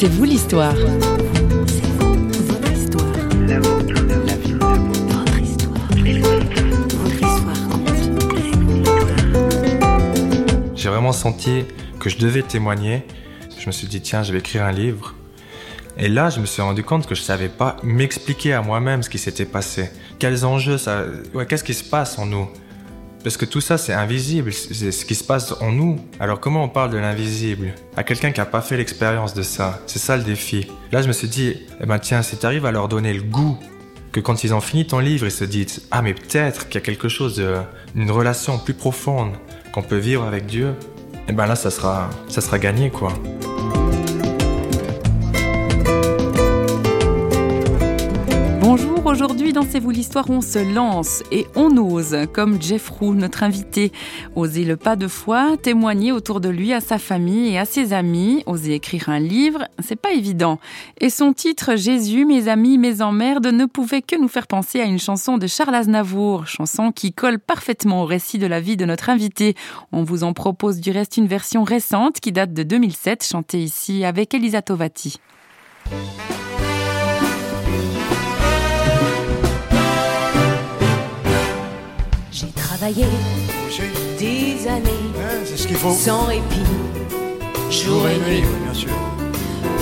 C'est vous l'histoire. J'ai vraiment senti que je devais témoigner. Je me suis dit, tiens, je vais écrire un livre. Et là, je me suis rendu compte que je savais pas m'expliquer à moi-même ce qui s'était passé. Quels enjeux ça. Qu'est-ce qui se passe en nous? Parce que tout ça, c'est invisible, c'est ce qui se passe en nous. Alors, comment on parle de l'invisible À quelqu'un qui n'a pas fait l'expérience de ça? C'est ça le défi. Là, je me suis dit, eh ben, tiens, si tu arrives à leur donner le goût, que quand ils ont fini ton livre, ils se disent, ah, mais peut-être qu'il y a quelque chose, de, une relation plus profonde qu'on peut vivre avec Dieu, et ben là, ça sera, ça sera gagné, quoi. Aujourd'hui dans C'est vous l'histoire, on se lance et on ose, comme Jeff Roux, notre invité. Oser le pas de foi, témoigner autour de lui à sa famille et à ses amis, oser écrire un livre, c'est pas évident. Et son titre Jésus, mes amis, mes emmerdes ne pouvait que nous faire penser à une chanson de Charles Aznavour, chanson qui colle parfaitement au récit de la vie de notre invité. On vous en propose du reste une version récente qui date de 2007, chantée ici avec Elisa Tovati. J'ai travaillé des années c'est ce qu'il faut. sans répit, jour et nuit, bien sûr.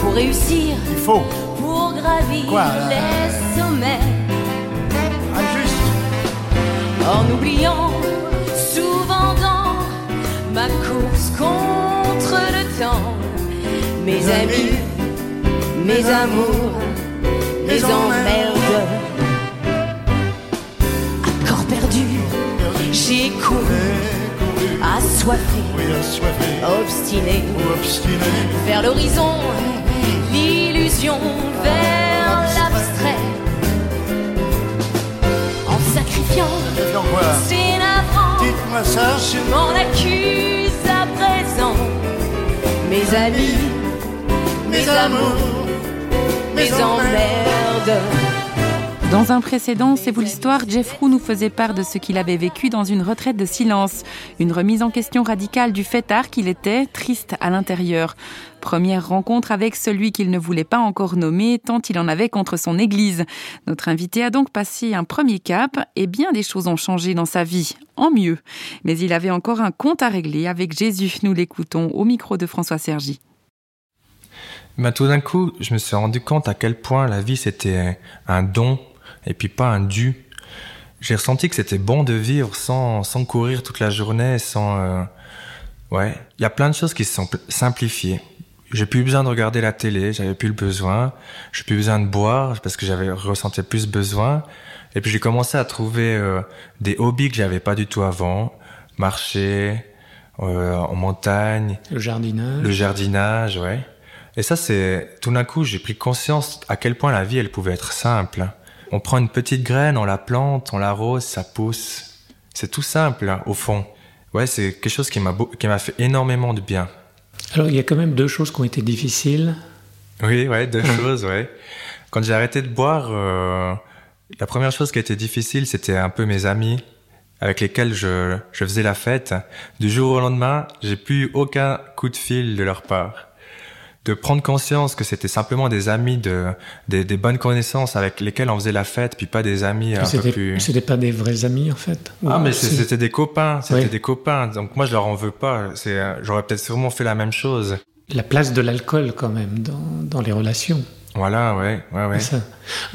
pour réussir, Il faut. pour gravir Quoi, là les sommets, Injuste. en oubliant souvent dans ma course contre le temps, mes amis, mes amours, mes emmerdes. J'ai couru, assoiffé, obstiné. Vers l'horizon, l'illusion vers l'abstrait. En sacrifiant, c'est navrant, je m'en accuse à présent. Mes amis, mes amours, mes emmerdes. Dans un précédent C'est vous l'histoire, Jeff Roux nous faisait part de ce qu'il avait vécu dans une retraite de silence, une remise en question radicale du fêtard qu'il était, triste à l'intérieur. Première rencontre avec celui qu'il ne voulait pas encore nommer, tant il en avait contre son église. Notre invité a donc passé un premier cap, et bien des choses ont changé dans sa vie, en mieux. Mais il avait encore un compte à régler avec Jésus, nous l'écoutons au micro de François Sergi. Tout d'un coup, je me suis rendu compte à quel point la vie c'était un don et puis pas un dû. J'ai ressenti que c'était bon de vivre sans, sans courir toute la journée, sans... euh, Ouais, il y a plein de choses qui se sont pl- simplifiées. J'ai plus besoin de regarder la télé, j'avais plus le besoin. J'ai plus besoin de boire parce que j'avais ressenti plus besoin. Et puis j'ai commencé à trouver euh, des hobbies que j'avais pas du tout avant. Marcher euh, en montagne, Le jardinage. le jardinage, ouais. Et ça, c'est tout d'un coup, j'ai pris conscience à quel point la vie, elle pouvait être simple. On prend une petite graine, on la plante, on l'arrose, ça pousse. C'est tout simple, hein, au fond. Ouais, c'est quelque chose qui m'a fait énormément de bien. Alors, il y a quand même deux choses qui ont été difficiles. Oui, ouais, deux choses, ouais. Quand j'ai arrêté de boire, euh, la première chose qui a été difficile, c'était un peu mes amis avec lesquels je, je faisais la fête. Du jour au lendemain, j'ai plus eu aucun coup de fil de leur part. De prendre conscience que c'était simplement des amis, de, des, des bonnes connaissances avec lesquels on faisait la fête, puis pas des amis un peu plus... c'était pas des vrais amis, en fait. Ah, mais c'était des copains, c'était Oui. des copains. Donc moi, je leur en veux pas. C'est, euh, j'aurais peut-être sûrement fait la même chose. La place de l'alcool, quand même, dans, dans les relations. Voilà, ouais, ouais, ouais. Ça.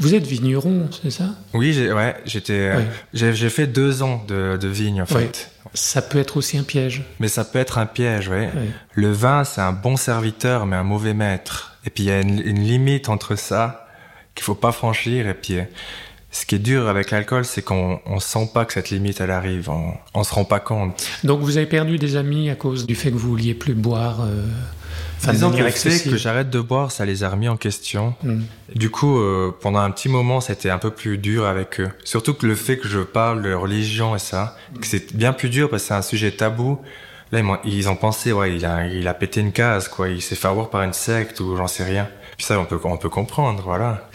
Vous êtes vigneron, c'est ça? Oui, j'ai, ouais, j'étais, euh, Ouais. j'ai, j'ai fait deux ans de, de vigne en fait. Ça peut être aussi un piège. Mais ça peut être un piège. Ouais. Le vin, c'est un bon serviteur, mais un mauvais maître. Et puis il y a une, une limite entre ça qu'il faut pas franchir. Et puis ce qui est dur avec l'alcool, c'est qu'on on sent pas que cette limite elle arrive. On, on se rend pas compte. Donc, vous avez perdu des amis à cause du fait que vous vouliez plus boire euh, Disons que le fait que j'arrête de boire, ça les a remis en question. Hmm. Du coup, euh, pendant un petit moment, c'était un peu plus dur avec eux. Surtout que le fait que je parle de religion et ça, que c'est bien plus dur parce que c'est un sujet tabou. Là, ils, ont pensé, ouais, il a, il a pété une case, quoi. Il s'est fait avoir par une secte ou j'en sais rien. Puis ça, on peut, on peut comprendre, voilà.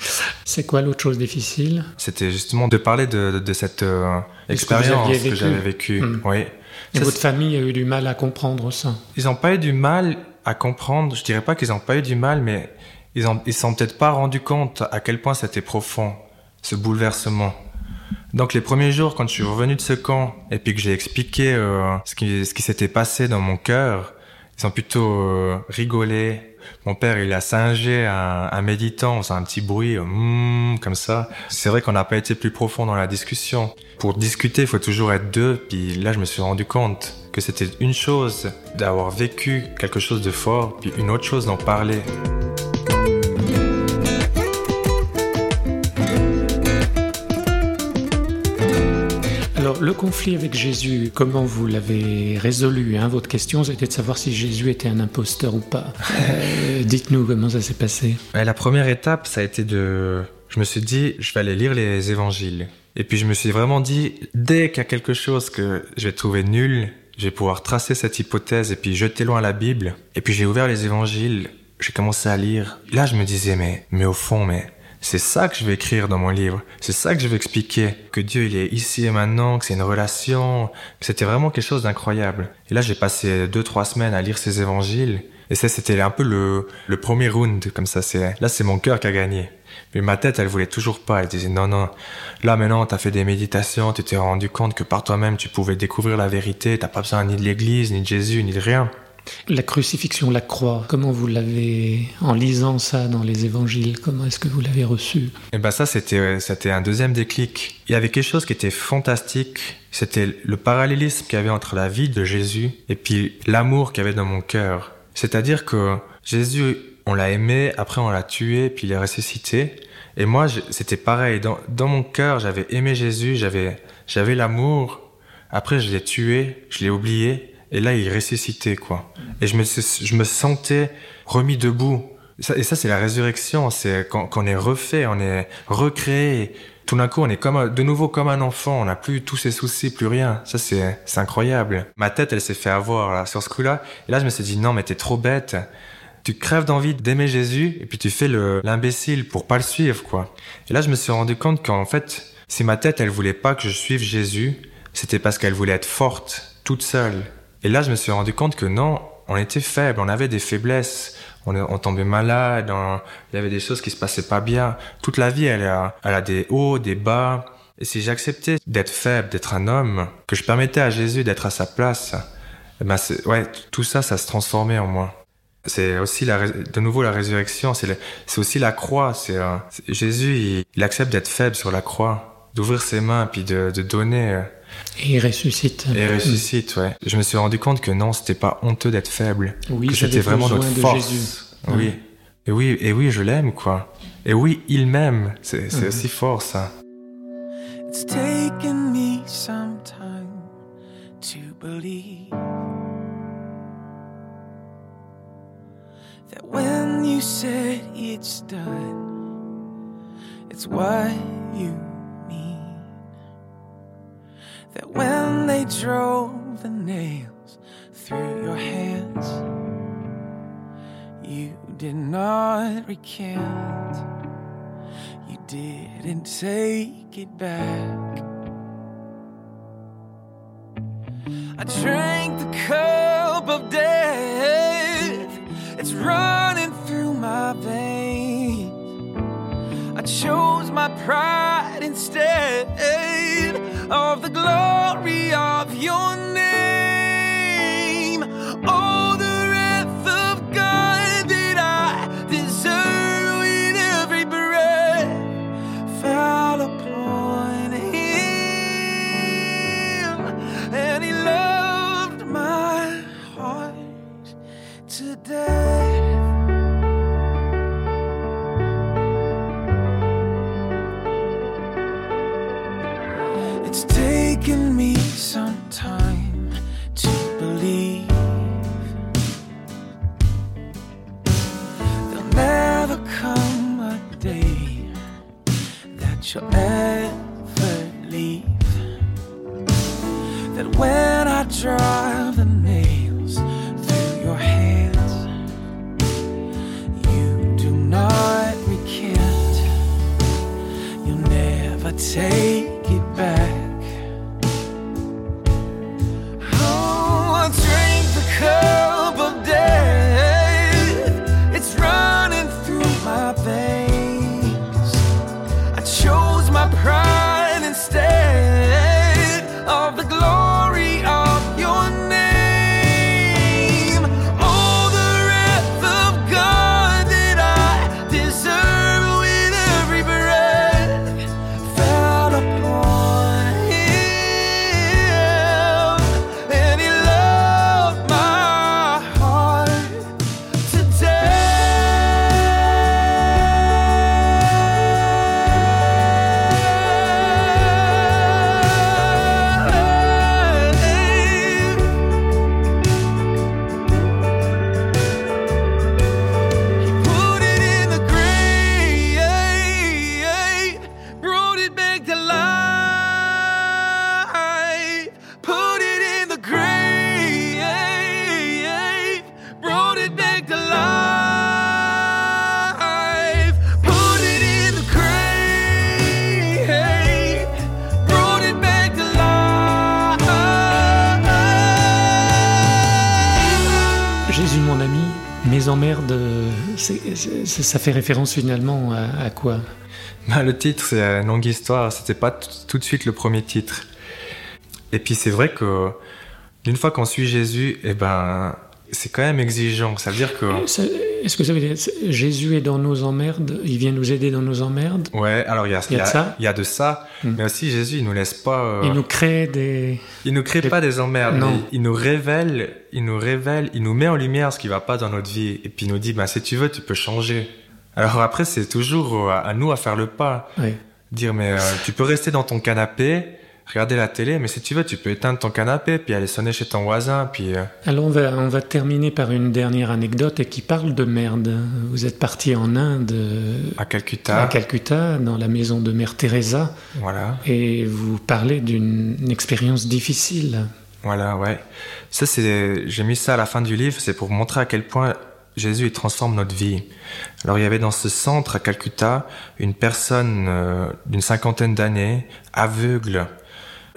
C'est quoi l'autre chose difficile? C'était justement de parler de, de, de cette euh, expérience que j'avais vécue. Oui. Et Ça, votre famille a eu du mal à comprendre ça? Ils n'ont pas eu du mal à comprendre. Je dirais pas qu'ils n'ont pas eu du mal, mais ils ne s'en peut-être pas rendu compte à quel point c'était profond, ce bouleversement. Donc les premiers jours, quand je suis revenu de ce camp, et puis que j'ai expliqué euh, ce qui, ce qui s'était passé dans mon cœur, ils ont plutôt euh, rigolé. Mon père, il a singé un, méditant, c'est un petit bruit, euh, mm, comme ça. C'est vrai qu'on n'a pas été plus profond dans la discussion. Pour discuter, il faut toujours être deux. Puis là, je me suis rendu compte que c'était une chose d'avoir vécu quelque chose de fort, puis une autre chose d'en parler. Alors, le conflit avec Jésus, comment vous l'avez résolu hein Votre question, c'était de savoir si Jésus était un imposteur ou pas. Euh, Dites-nous comment ça s'est passé. La première étape, ça a été de... Je me suis dit, je vais aller lire les évangiles. Et puis je me suis vraiment dit, dès qu'il y a quelque chose que je vais trouver nul, je vais pouvoir tracer cette hypothèse et puis jeter loin la Bible. Et puis j'ai ouvert les évangiles, j'ai commencé à lire. Là, je me disais, mais, mais au fond, mais c'est ça que je vais écrire dans mon livre. C'est ça que je vais expliquer. Que Dieu, il est ici et maintenant, que c'est une relation. C'était vraiment quelque chose d'incroyable. Et là, j'ai passé deux, trois semaines à lire ces évangiles. Et ça, c'était un peu le, le premier round, comme ça. C'est, là, c'est mon cœur qui a gagné. Mais ma tête, elle voulait toujours pas. Elle disait, non, non. Là, maintenant, t'as fait des méditations, tu t'es rendu compte que par toi-même, tu pouvais découvrir la vérité. T'as pas besoin ni de l'église, ni de Jésus, ni de rien. La crucifixion, la croix, comment vous l'avez, en lisant ça dans les évangiles, comment est-ce que vous l'avez reçu? Et ben ça, c'était, c'était un deuxième déclic. Il y avait quelque chose qui était fantastique. C'était le parallélisme qu'il y avait entre la vie de Jésus et puis l'amour qu'il y avait dans mon cœur. C'est-à-dire que Jésus, on l'a aimé, après on l'a tué, puis il est ressuscité. Et moi, c'était pareil. Dans, mon cœur, j'avais aimé Jésus, j'avais, j'avais l'amour. Après, je l'ai tué, je l'ai oublié. Et là, il est ressuscité, quoi. Et je me, je me sentais remis debout. Et ça, c'est la résurrection. C'est quand, on est refait, on est recréé. Tout d'un coup, on est comme de nouveau comme un enfant. On n'a plus tous ses soucis, plus rien. Ça, c'est c'est incroyable. Ma tête, elle s'est fait avoir là, sur ce coup-là. Et là, je me suis dit non, mais t'es trop bête. Tu crèves d'envie d'aimer Jésus et puis tu fais le- l'imbécile pour pas le suivre, quoi. Et là, je me suis rendu compte qu'en fait, si ma tête, elle voulait pas que je suive Jésus, c'était parce qu'elle voulait être forte, toute seule. Et là, je me suis rendu compte que non, on était faible, on avait des faiblesses, on, tombait malade, on- il y avait des choses qui se passaient pas bien. Toute la vie, elle a, elle a des hauts, des bas. Et si j'acceptais d'être faible, d'être un homme, que je permettais à Jésus d'être à sa place, eh ben ouais, tout ça, ça se transformait en moi. C'est aussi la, de nouveau la résurrection, c'est aussi la croix. C'est Jésus, il, il accepte d'être faible sur la croix, d'ouvrir ses mains puis de, de donner. euh, Et il ressuscite. et ressuscite, ouais. Je me suis rendu compte que non, c'était pas honteux d'être faible. Oui, que c'était vraiment notre de force. Jésus. Oui. Et oui, et oui, je l'aime, quoi. Et oui, il m'aime. C'est c'est Mhm. aussi fort, ça. It's taken me some time to believe when you said it's done, it's what you mean. That when they drove the nails through your hands, you did not recant. You didn't take it back. I drank the cup chose my pride instead of the glory of It's taken me some time to believe there'll never come a day that you'll ever leave. That when I drive the nails through your hands, you do not recant. You'll never take it back. Euh, ça fait référence finalement à, quoi? Bah, le titre, c'est une longue histoire. C'était pas tout de suite le premier titre. Et puis c'est vrai que d'une fois qu'on suit Jésus, eh ben, c'est quand même exigeant. Ça veut dire que Ça- Est-ce que ça veut dire Jésus est dans nos emmerdes Il vient nous aider dans nos emmerdes? Ouais, alors il y a, Il y a de ça? il y a de ça, Mm. mais aussi Jésus, il nous laisse pas. euh, Il nous crée des... il nous crée des- pas des emmerdes. Non. mais Il nous révèle, il nous révèle, il nous met en lumière ce qui va pas dans notre vie, et puis il nous dit, bah si tu veux, tu peux changer. Alors après, c'est toujours euh, à, à nous à faire le pas. Ouais. Dire, mais euh, tu peux rester dans ton canapé, regarder la télé, mais si tu veux, tu peux éteindre ton canapé, puis aller sonner chez ton voisin, puis... euh, Alors on va, on va terminer par une dernière anecdote et qui parle de merde. Vous êtes parti en Inde, euh, à Calcutta. à Calcutta, dans la maison de Mère Teresa, Voilà, et vous parlez d'une expérience difficile. voilà, ouais. Ça, c'est, j'ai mis ça à la fin du livre, c'est pour montrer à quel point Jésus il transforme notre vie. Alors, il y avait dans ce centre à Calcutta une personne euh, d'une cinquantaine d'années, aveugle,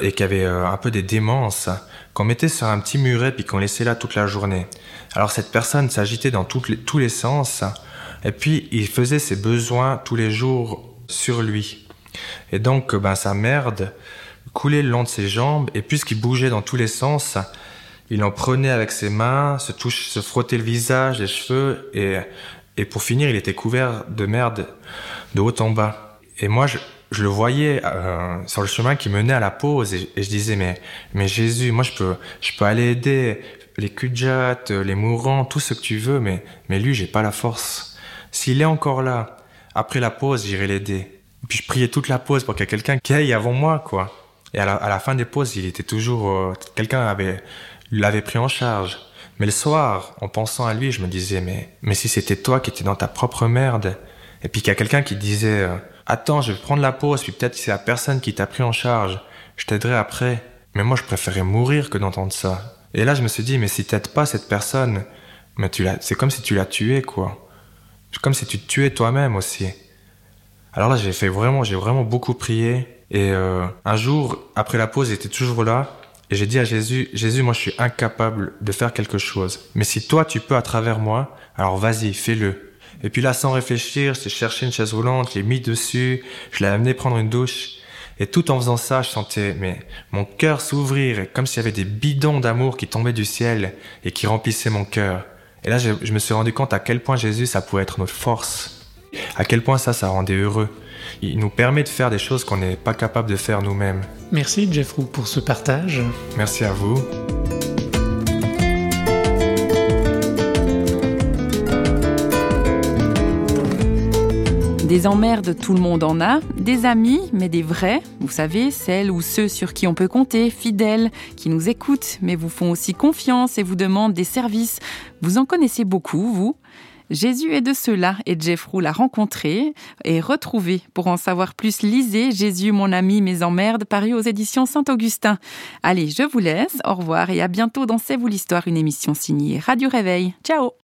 et qui avait euh, un peu des démences, qu'on mettait sur un petit muret puis qu'on laissait là toute la journée. Alors, cette personne s'agitait dans les- tous les sens, et puis il faisait ses besoins tous les jours sur lui. Et donc, ben, sa merde coulait le long de ses jambes, et puisqu'il bougeait dans tous les sens, il en prenait avec ses mains, se, touche, se frottait le visage, les cheveux, et, et pour finir, il était couvert de merde de haut en bas. Et moi, je, je le voyais euh, sur le chemin qui menait à la pause, et, je disais, mais, mais Jésus, moi, je peux, je peux aller aider les kudjats, les mourants, tout ce que tu veux, mais, mais lui, j'ai pas la force. S'il est encore là, après la pause, j'irai l'aider. Puis je priais toute la pause pour qu'il y ait quelqu'un qui aille avant moi, quoi. Et à la, à la fin des pauses, il était toujours... euh, quelqu'un avait l'avait pris en charge. Mais le soir, en pensant à lui, je me disais, mais, mais si c'était toi qui étais dans ta propre merde, et puis qu'il y a quelqu'un qui disait, euh, attends, je vais prendre la pause, puis peut-être que c'est la personne qui t'a pris en charge, je t'aiderai après. Mais moi, je préférais mourir que d'entendre ça. Et là, je me suis dit, mais si t'aides pas cette personne, mais tu c'est comme si tu l'as tué, quoi. C'est comme si tu te tuais toi-même aussi. Alors là, j'ai fait vraiment, j'ai vraiment beaucoup prié. Et euh, un jour, après la pause, j'étais toujours là. Et j'ai dit à Jésus, Jésus, moi je suis incapable de faire quelque chose. Mais si toi tu peux à travers moi, alors vas-y, fais-le. Et puis là, sans réfléchir, j'ai cherché une chaise roulante, je l'ai mis dessus, je l'ai amené prendre une douche. Et tout en faisant ça, je sentais mais mon cœur s'ouvrir, comme s'il y avait des bidons d'amour qui tombaient du ciel et qui remplissaient mon cœur. Et là, je, je me suis rendu compte à quel point Jésus, ça pouvait être notre force. À quel point ça, ça rendait heureux. Il nous permet de faire des choses qu'on n'est pas capable de faire nous-mêmes. Merci Jeff Roux pour ce partage. Merci à vous. Des emmerdes, tout le monde en a. Des amis, mais des vrais. Vous savez, celles ou ceux sur qui on peut compter, fidèles, qui nous écoutent, mais vous font aussi confiance et vous demandent des services. Vous en connaissez beaucoup, vous Jésus est de ceux-là et Jeff Roux l'a rencontré et retrouvé. Pour en savoir plus, lisez Jésus, mon ami, mes emmerdes, paru aux éditions Saint-Augustin. Allez, je vous laisse. Au revoir et à bientôt dans C'est vous l'histoire, une émission signée Radio Réveil. Ciao